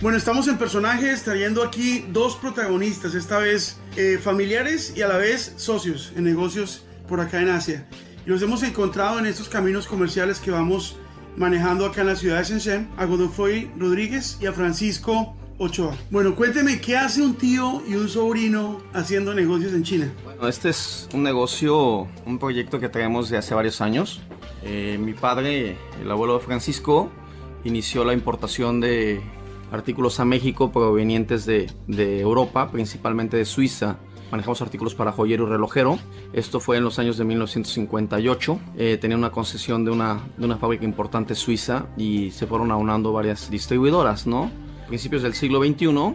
Bueno, estamos en personajes trayendo aquí dos protagonistas, esta vez eh, familiares y a la vez socios en negocios por acá en Asia. Y los hemos encontrado en estos caminos comerciales que vamos manejando acá en la ciudad de Shenzhen, a Godofroy Rodríguez y a Francisco Ochoa. Bueno, cuénteme, ¿qué hace un tío y un sobrino haciendo negocios en China? Bueno, este es un negocio, un proyecto que traemos de hace varios años. Eh, mi padre, el abuelo de Francisco, inició la importación de artículos a México provenientes de, de Europa, principalmente de Suiza. Manejamos artículos para joyero y relojero. Esto fue en los años de 1958. Eh, tenía una concesión de una, de una fábrica importante suiza y se fueron aunando varias distribuidoras, ¿no? principios del siglo XXI,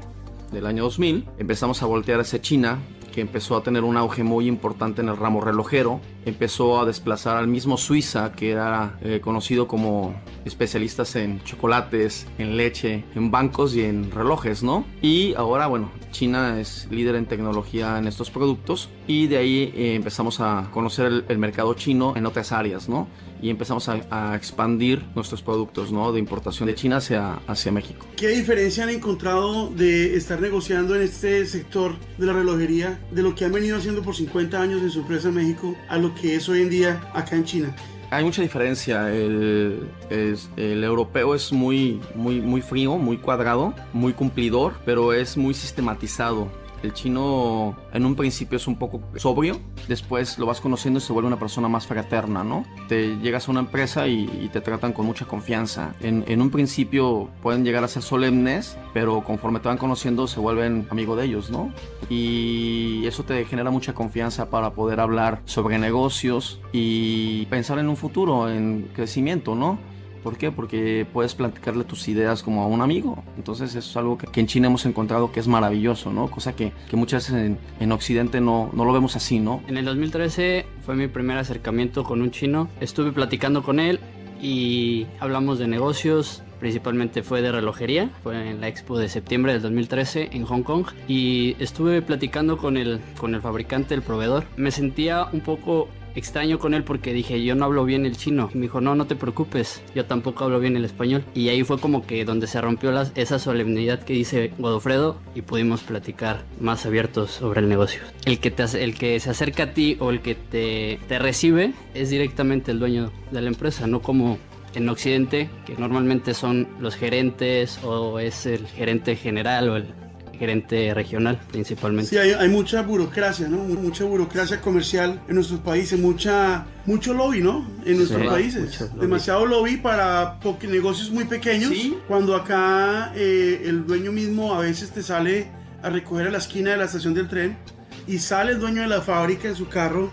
del año 2000, empezamos a voltear hacia China que empezó a tener un auge muy importante en el ramo relojero, empezó a desplazar al mismo Suiza, que era eh, conocido como especialistas en chocolates, en leche, en bancos y en relojes, ¿no? Y ahora, bueno, China es líder en tecnología en estos productos y de ahí eh, empezamos a conocer el, el mercado chino en otras áreas, ¿no? y empezamos a, a, expandir nuestros productos ¿no? de importación de China hacia, hacia México. ¿Qué diferencia han encontrado de estar negociando en este sector de la relojería de lo que han venido haciendo por 50 años en su empresa México a lo que es hoy en día acá en China? Hay mucha diferencia. El, el, el, europeo es muy, muy, muy frío, muy cuadrado, muy cumplidor, pero es muy sistematizado. El chino en un principio es un poco sobrio, después lo vas conociendo y se vuelve una persona más fraterna, ¿no? Te llegas a una empresa y, te tratan con mucha confianza. En, en, un principio pueden llegar a ser solemnes, pero conforme te van conociendo se vuelven amigo de ellos, ¿no? Y eso te genera mucha confianza para poder hablar sobre negocios y pensar en un futuro, en crecimiento, ¿no? ¿Por qué? Porque puedes platicarle tus ideas como a un amigo. Entonces eso es algo que, en China hemos encontrado que es maravilloso, ¿no? Cosa que, que muchas veces en, en Occidente no, no, lo vemos así, ¿no? En el 2013 fue mi primer acercamiento con un chino. Estuve platicando con él y hablamos de negocios, principalmente fue de relojería, fue en la expo de septiembre del 2013 en Hong Kong y estuve platicando con el, con el fabricante, el proveedor. Me sentía un poco extraño con él porque dije yo no hablo bien el chino. Me dijo no no te preocupes yo tampoco hablo bien el español. Y ahí fue como que donde se rompió esa solemnidad que dice Godofredo y pudimos platicar más abiertos sobre el negocio. El que te el que se acerca a ti o el que te, te recibe es directamente el dueño de la empresa no como en Occidente, que normalmente son los gerentes o es el gerente general o el gerente regional principalmente. Sí, hay, hay, mucha burocracia, ¿no? Mucha burocracia comercial en nuestros países, mucha, mucho lobby, ¿no? En nuestros sí, países. Lobby. Demasiado lobby para negocios muy pequeños, ¿Sí? cuando acá eh, el dueño mismo a veces te sale a recoger a la esquina de la estación del tren y sale el dueño de la fábrica en su carro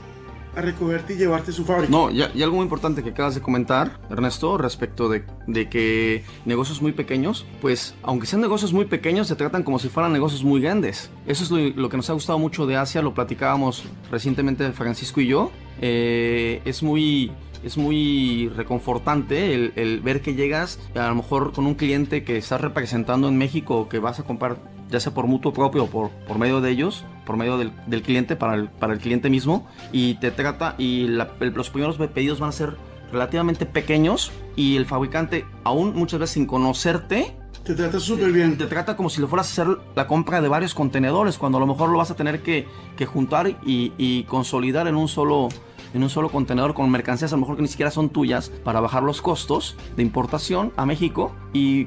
a recogerte y llevarte su fábrica. No, y, y, algo muy importante que acabas de comentar, Ernesto, respecto de, de, que negocios muy pequeños, pues aunque sean negocios muy pequeños, se tratan como si fueran negocios muy grandes. Eso es lo, lo que nos ha gustado mucho de Asia, lo platicábamos recientemente Francisco y yo. Eh, es muy es muy reconfortante el, el, ver que llegas a lo mejor con un cliente que estás representando en México o que vas a comprar ya sea por mutuo propio o por, por medio de ellos, por medio del, del cliente para el, para el, cliente mismo y te trata y la, los primeros pedidos van a ser relativamente pequeños y el fabricante aún muchas veces sin conocerte te trata súper bien. Te trata como si lo fueras a hacer la compra de varios contenedores, cuando a lo mejor lo vas a tener que, que juntar y, y, consolidar en un solo en un solo contenedor con mercancías a lo mejor que ni siquiera son tuyas para bajar los costos de importación a México y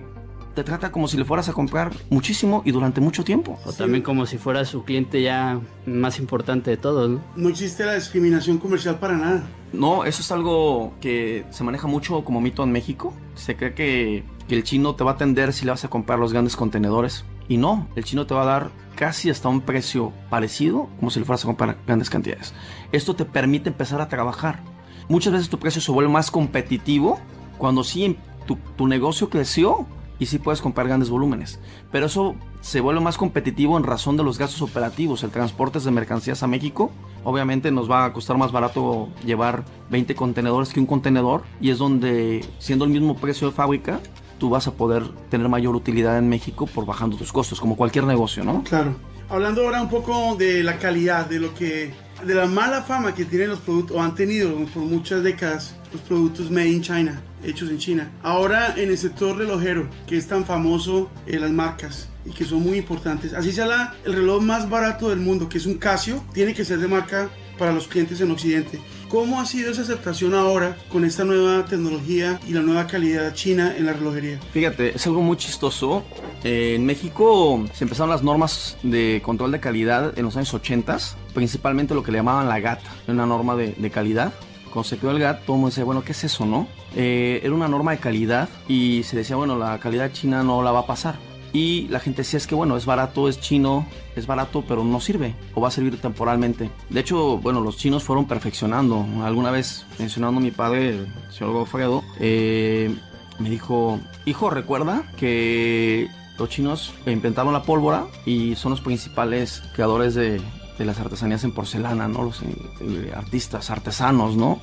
te trata como si le fueras a comprar muchísimo y durante mucho tiempo. O también como si fuera su cliente ya más importante de todos, ¿no? No existe la discriminación comercial para nada. No, eso es algo que se maneja mucho como mito en México. Se cree que, que el chino te va a atender si le vas a comprar los grandes contenedores. Y no, el chino te va a dar casi hasta un precio parecido como si le fueras a comprar grandes cantidades. Esto te permite empezar a trabajar. Muchas veces tu precio se vuelve más competitivo cuando sí tu, tu negocio creció y sí puedes comprar grandes volúmenes. Pero eso se vuelve más competitivo en razón de los gastos operativos. El transporte de mercancías a México, obviamente nos va a costar más barato llevar 20 contenedores que un contenedor y es donde, siendo el mismo precio de fábrica, tú vas a poder tener mayor utilidad en México por bajando tus costos, como cualquier negocio, ¿no? Claro. Hablando ahora un poco de la calidad, de lo que, de la mala fama que tienen los productos, o han tenido por muchas décadas, los productos made in China, hechos en China. Ahora en el sector relojero, que es tan famoso en las marcas y que son muy importantes. Así sea la, el reloj más barato del mundo, que es un Casio, tiene que ser de marca para los clientes en Occidente. ¿Cómo ha sido esa aceptación ahora con esta nueva tecnología y la nueva calidad china en la relojería? Fíjate, es algo muy chistoso. Eh, en México se empezaron las normas de control de calidad en los años 80, principalmente lo que le llamaban la GAT, una norma de, de calidad. Cuando se quedó el GAT, todo el mundo decía, bueno, ¿qué es eso, no? Eh, era una norma de calidad y se decía, bueno, la calidad china no la va a pasar. Y la gente decía, es que bueno, es barato, es chino, es barato, pero no sirve o va a servir temporalmente. De hecho, bueno, los chinos fueron perfeccionando. Alguna vez, mencionando a mi padre, el señor Gofredo, eh, me dijo, hijo, recuerda que los chinos inventaron la pólvora y son los principales creadores de, las artesanías en porcelana, ¿no? Los eh, artistas, artesanos, ¿no?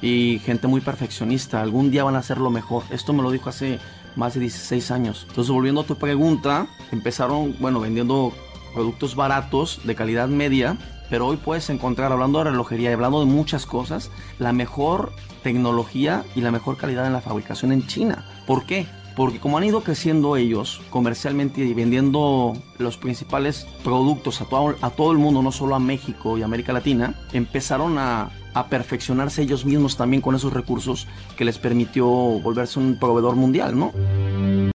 Y gente muy perfeccionista. Algún día van a hacerlo mejor. Esto me lo dijo hace más de 16 años. Entonces, volviendo a tu pregunta, empezaron, bueno, vendiendo productos baratos de calidad media, pero hoy puedes encontrar, hablando de relojería y hablando de muchas cosas, la mejor tecnología y la mejor calidad en la fabricación en China. ¿Por qué? Porque como han ido creciendo ellos comercialmente y vendiendo los principales productos a todo, el mundo, no solo a México y América Latina, empezaron a perfeccionarse ellos mismos también con esos recursos que les permitió volverse un proveedor mundial, ¿no?